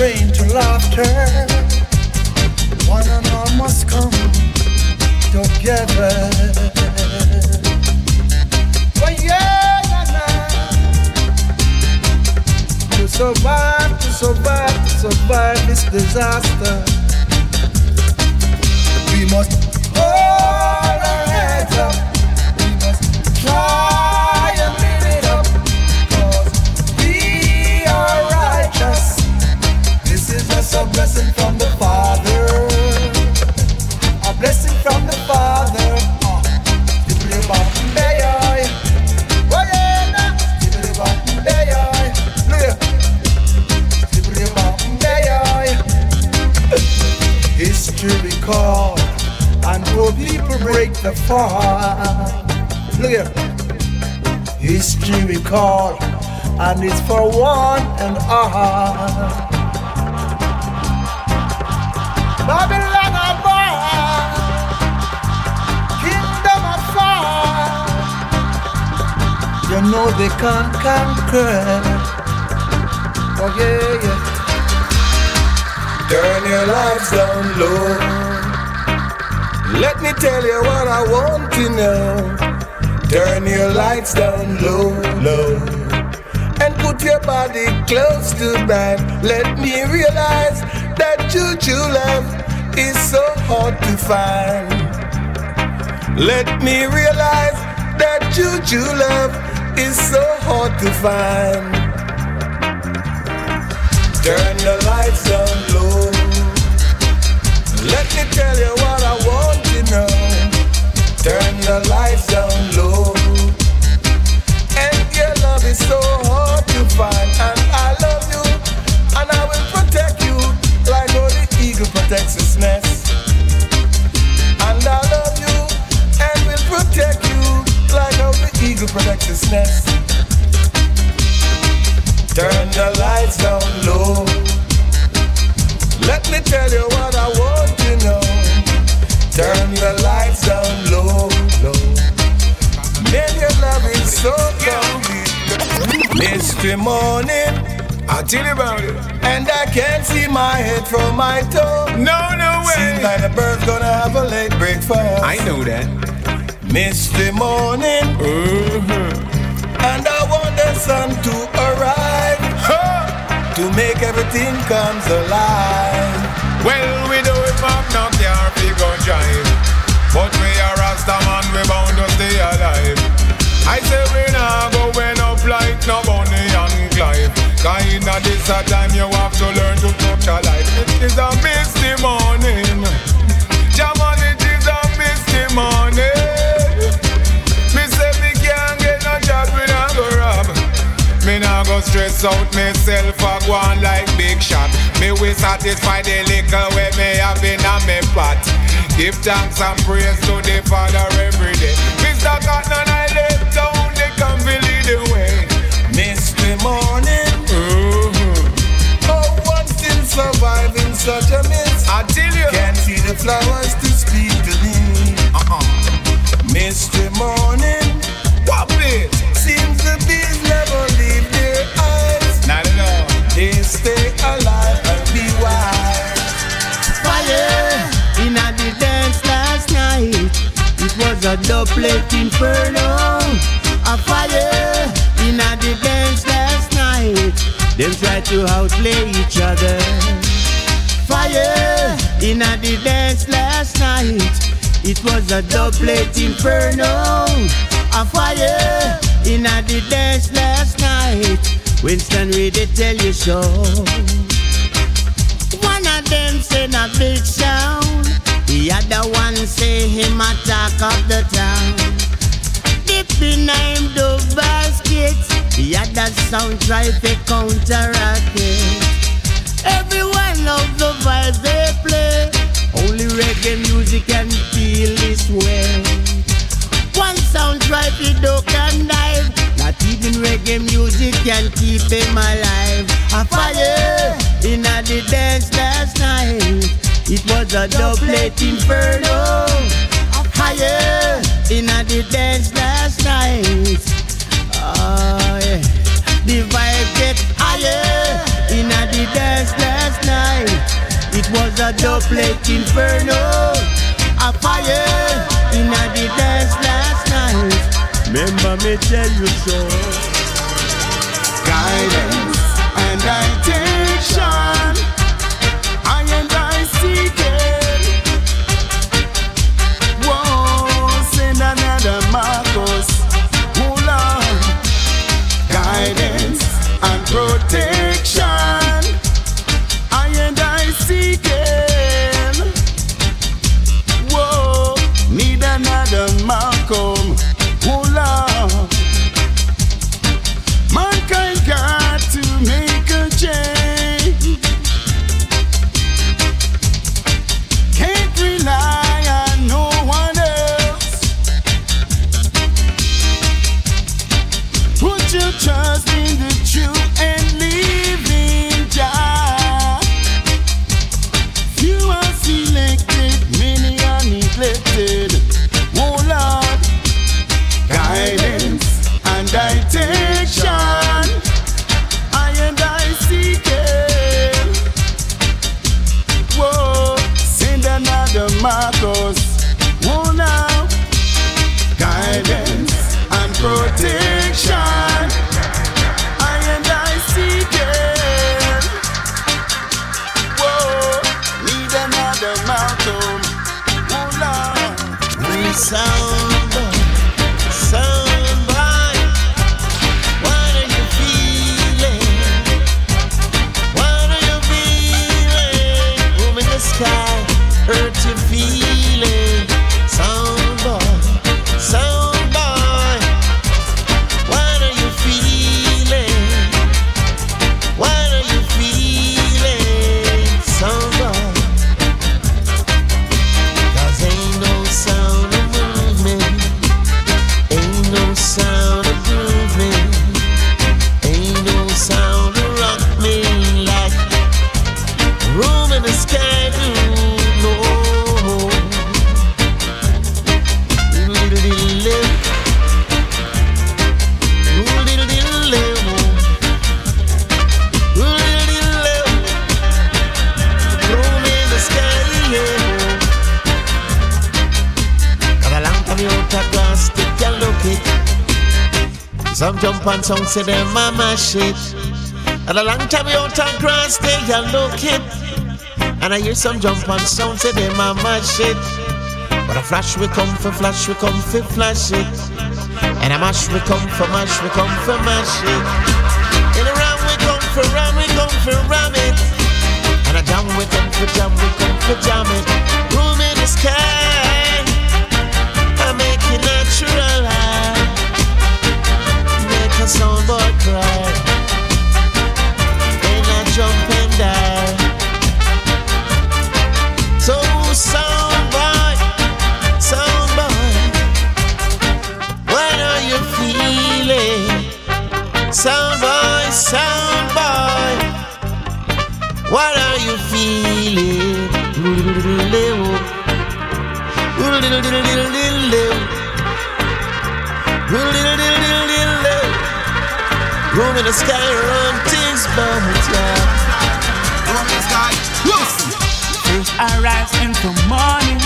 chained to laughter. far. Look here. History we call, and it's for one and all. Babylon above, kingdom afar. You know they can't conquer. Oh yeah, yeah. Turn your lights down low. Let me tell you what I want to know. Turn your lights down low, low. And put your body close to mine. Let me realize that your true love is so hard to find. Let me realize that your true love is so hard to find. Turn the lights down low. Let me tell you what I want you know. Turn the lights down low. And your love is so hard to find. And I love you, and I will protect you like how the eagle protects its nest. And I love you, and will protect you like how the eagle protects its nest. Turn the lights down low. Let me tell you what I want. Mystery morning. I'll tell you about it. And I can't see my head from my toe. No, no way. Seems like the bird's gonna have a late breakfast. I know that. Misty morning. Uh-huh. And I want the sun to arrive. To make everything comes alive. Well, we do it from now, car, we go drive. But we are Rasta man, we bound to stay alive. I say we not going up like no Bonnie and Clyde. Cause in a this a time you have to learn to touch a life. It is a misty morning. Jamal, it is a misty morning. Me say me can't get no job, we not go rob. Me nah go stress out myself I go on like big shot. Me will satisfy the liquor where me have in a me pot. Give thanks and praise to the Father every day. Mr. Cotton, I left town, they come to the way. Misty morning. Mm-hmm. Oh, one still surviving such a mist. I tell you. Can't see the flowers to speak to me. Uh-uh. Misty morning. Pop it. Seems the bees never leave their eyes. Not at all. They stay alive was a double inferno. A fire in a dance last night. Them try to outplay each other. Fire in a dance last night. It was a double inferno. A fire in a dance last night. Winston really tell you so. One of them said a big sound. The other one say him attack of the town. Dipping name the basket. The other sound try to counteract it. Everyone of the vibes they play. Only reggae music can feel this way. One sound try to duck and dive. Not even reggae music can keep him alive. A fire in the dance last night. It was a double inferno. Fire in a the dance last night. Oh yeah. The vibe get higher in the dance last night. It was a double inferno. A fire in the dance last night. Remember me tell you so. Guidance Some jump on some say them mama shit. And a long time out on grass they a look it. And I hear some jump on sound say them mama shit. But a flash we come for flash we come for flash it. And a mash we come for mash we come for mash it. In a ram we come for ram we come for ram it. And a jam we come for jam we come for jam it. Room in the sky. I make it natural. A soundboard cry. Then I jump and die. So soundboy, soundboy, what are you feeling? Soundboy, soundboy, what are you feeling? In the sky, run things bounce, yeah. First I rise in the morning.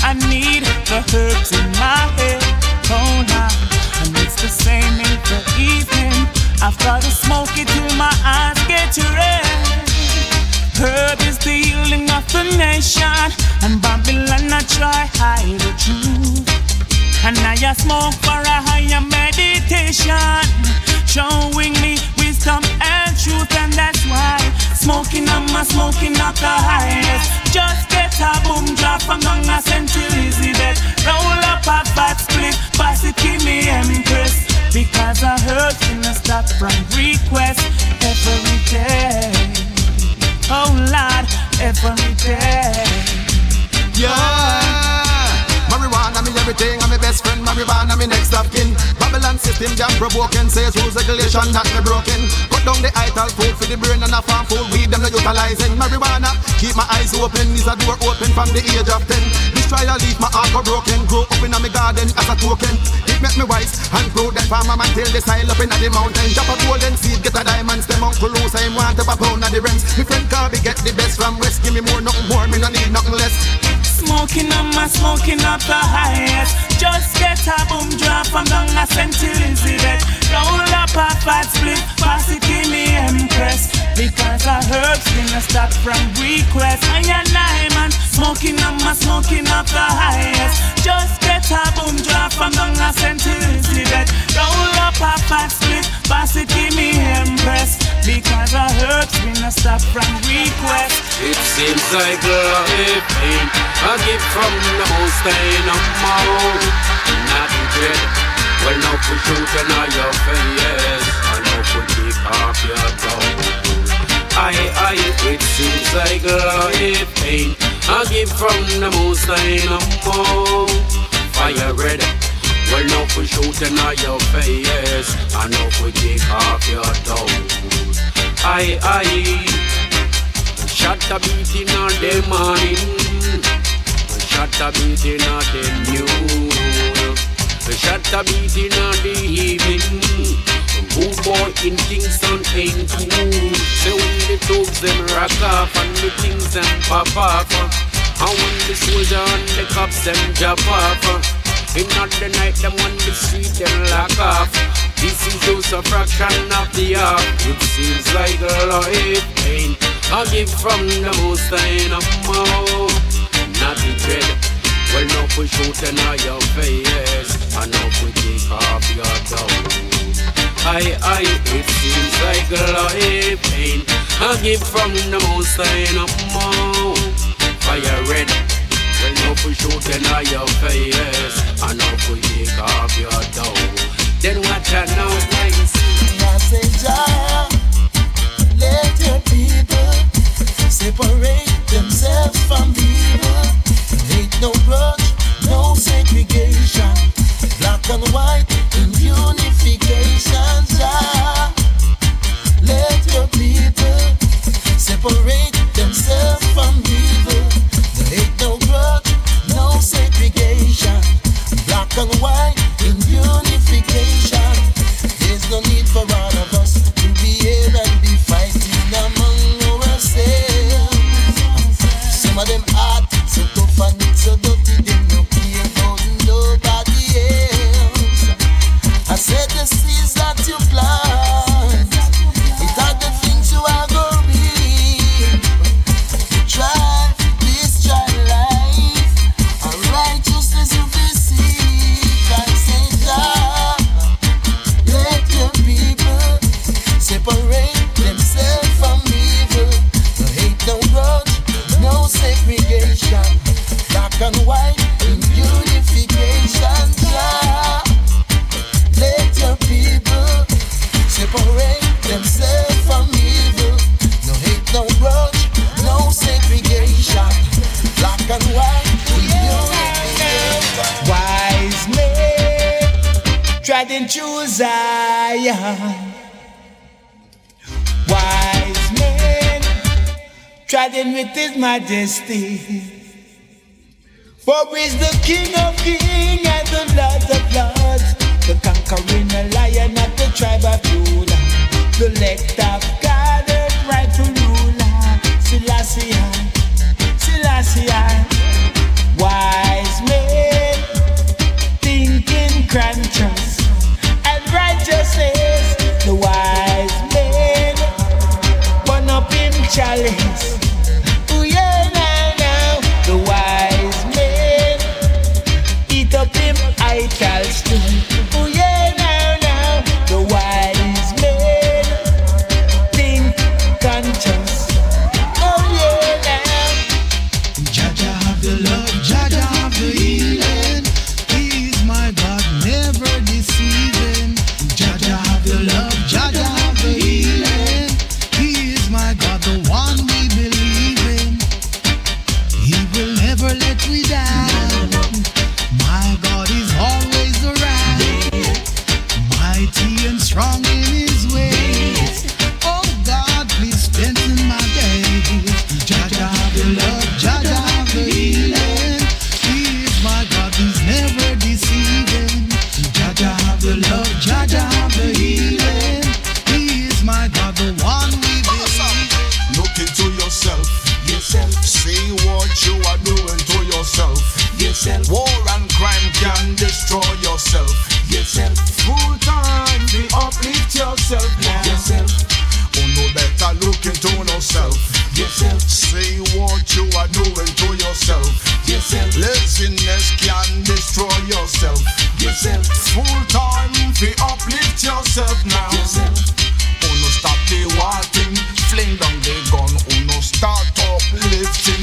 I need the herbs in my head. Oh, now. And it's the same in the evening. I've got to smoke it till my eyes get red. Herb is the healing of the nation. And Babylon, I try hide the truth. And I a smoke for a higher meditation. Showing me wisdom and truth. And that's why smoking, I'm smoking up the highest. Just get a boom drop from down a Central Elizabeth. Roll up a fat split, pass it, give me empress. Because I heard in a stop from System, jam broken. Says rules, regulation, that me broken. Cut down the idle food for the brain and a farm food. Weed them no utilizing. Marijuana, keep my eyes open. Is a door open from the age of 10. This trial leave my heart go broken. Grow up in a me garden as a token. It make me wise and that farmer man till the soil up in the mountain. Drop a golden seed, get a diamond stem. Uncle Lou him want to a pound of the rents. Me friend Carby get the best from West. Give me more, nothing more. Me no need nothing less. Smoking on my smoking up the highest. Just get a boom drop from down a Central Elizabeth. Roll up a fat split, pass it in me empress. Because I heard thing a stop from request. I and I man smoking on my smoking up the highest. Just get a boom drop from down a Central Elizabeth. Roll up a fat split, pass it in me empress. Because I heard thing a stop from request. It seems like life ain't a gift from the most high no more. Not regret. Well, now truth in all your face. I know put kick off your tongue. I, I, it seems like life ain't a gift from the most high no more. Fire red. Well, now put shoot in your face. I know put kick off your tongue. I, I. Shot a beating on the morning. Shot a beating on the noon. Shot a beating on the evening. Boy in Kingston ain't cool. So when the dogs them rock off and the things them pop off. And when the soldier and the cops them drop off. In the night them on the street them lock off. This is just a fraction of the half. It seems like a life ain't a gift from the most high no more. Not the dread. Well, no push out in your face. And no put kick off your toe. I, I, it seems like life ain't a gift from the most high no more. Fire red. Well, no push out in your face. And no put kick off your toe. Then watch out now, guys. I Jah, let majesty. For is the King of kings and the Lord of lords, the conquering lion of the tribe of Judah, the elect of God, the rightful uplifting.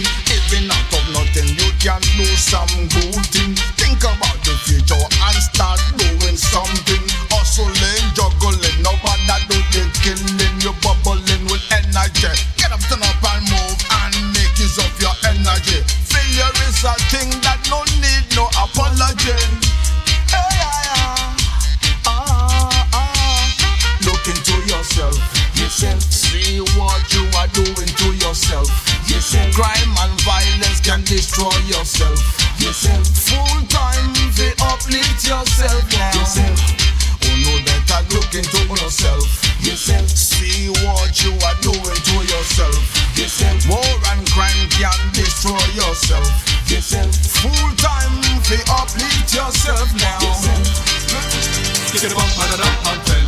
Get it bump, and up, and ten.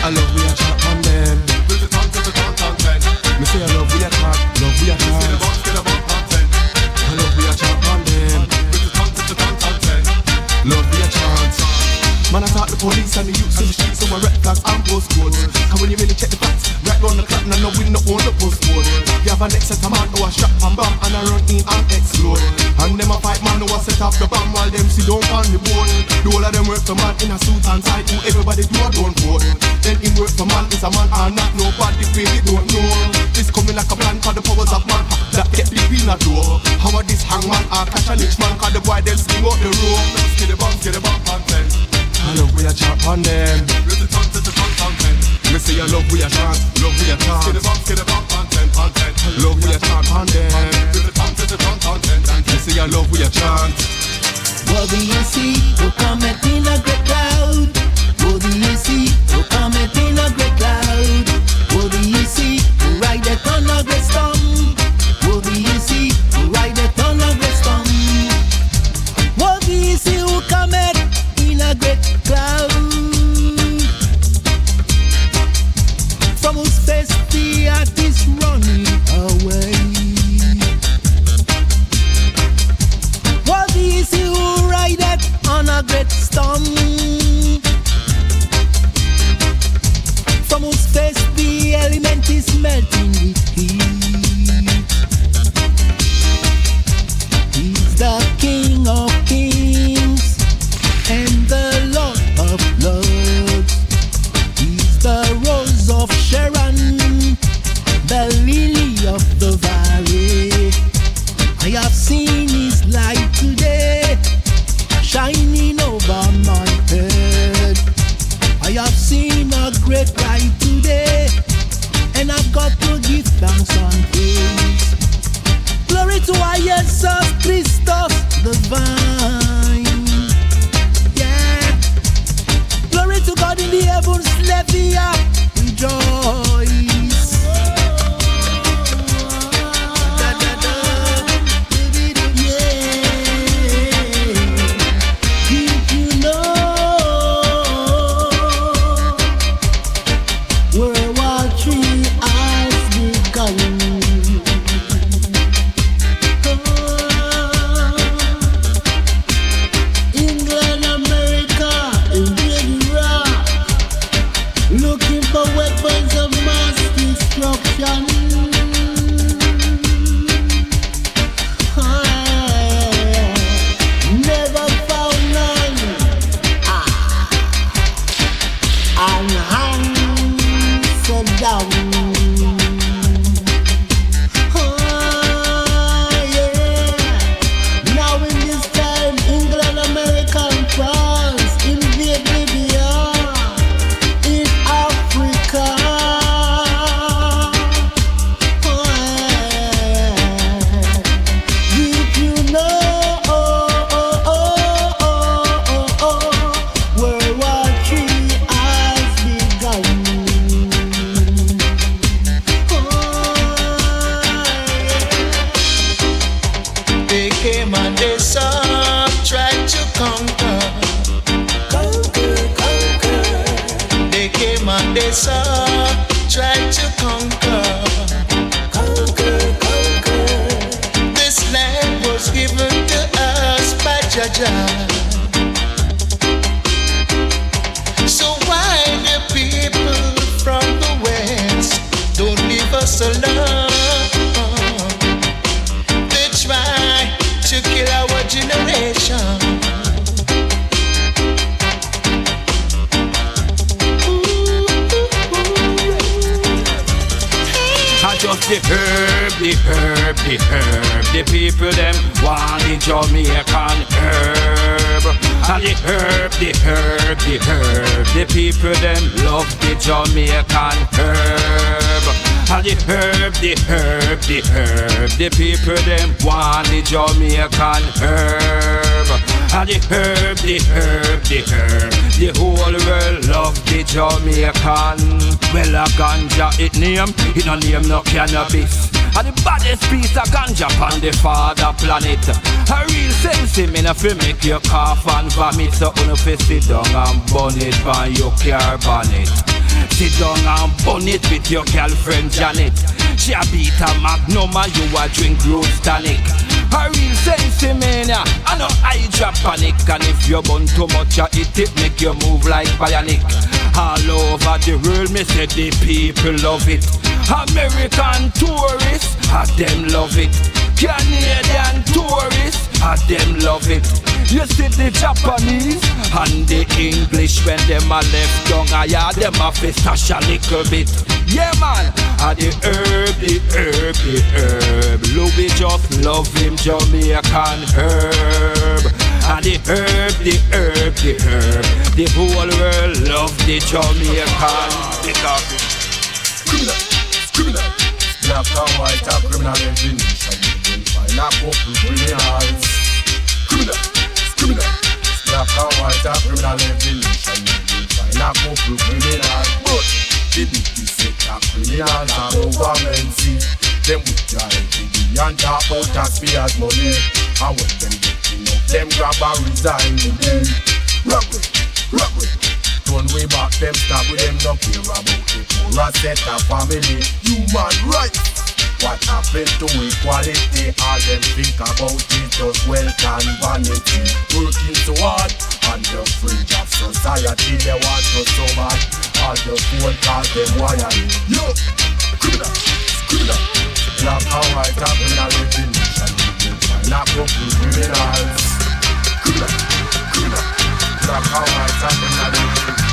I love we a chat on them. With the tongue to the tongue, ten. Me say I love we a chat, love we a chat. get it bump, and ten. I love we a chat on them. With the tongue to the tongue, ten. Love we a. Man, I talk the police and the youths in the streets, so I red flags and postcodes. And when you really check the facts, right round the clock, and I know we not own the postcode. You have a next set of man a oh, strap and bomb, and I run in and explode. Set up the bomb while them sit down on the board. The whole of them work for man in a suit and tie, who everybody do a don't vote. Then him work for man is a man and not nobody really don't know. This coming like a plan for the powers of man that get the in a door. How are this hangman or catch a rich man, cause the boy them sling out the rope. Get it bump, get it bump, and ten. I love we a chat on them. With the tongue to the tongue, ten. Me say I love we a chant, love we a Get chant. it bump, get it bump, and ten, and ten. Love we a chant on them. Say I love we a chant. What see? Who cometh in a great cloud? What do you see? Who cometh in a great cloud? What do you see? Who rideth on a great storm? What see? Who rideth on a great storm? What see? Who cometh in a great cloud? From whose face the earth is running away. A great storm? From whose face the element is melting with heat. He's the King of Kings The people them want the Jamaican herb. And the herb, the herb, the herb. The people them love the Jamaican herb. And the herb, the herb, the herb. The people them want the Jamaican herb. And the herb, the herb, the herb. The whole world love the Jamaican. Well, a ganja it name, it no name no cannabis. And the baddest piece of ganja on the father planet. A real sense in me no fi make you cough and vomit. So uno fi sit down and burn it on your car bonnet. Sit down and burn it with your girlfriend Janet. She a beat a magnum and you a drink rose tonic. A real sense in nah, I know I drop panic. And if you burn too much of it, it make you move like bionic. The world, me say the people love it. American tourists, ah, them love it. Canadian tourists, ah, them love it. You see the Japanese and the English when them a left down, I yeah, them a stash a little bit. Yeah man, ah the herb, the herb, the herb. Louis just love him Jamaican herb. And the herb, the herb, the herb. The whole world love the Jamaican. The coffee. Criminal, criminal. Black and white are criminal. You will find a couple criminals. Criminal, criminal. Black and white are criminal. You will find a couple criminals. But the biggest set of criminals are government see. Them with giant TV and talk about taxpayers' money. And when them get enough, them grab and resign the day. Robbery, robbery. Turn way back, them stop with them no care about the poor set of family. Human rights. What happened to equality? All them think about is just wealth and vanity. Working so hard on the fringe of society, they want us so bad. All the phone calls them wiring. Yo, criminal, criminal. Black and white are in definition. Knock up the criminals. Criminal, criminal. Black and white definition.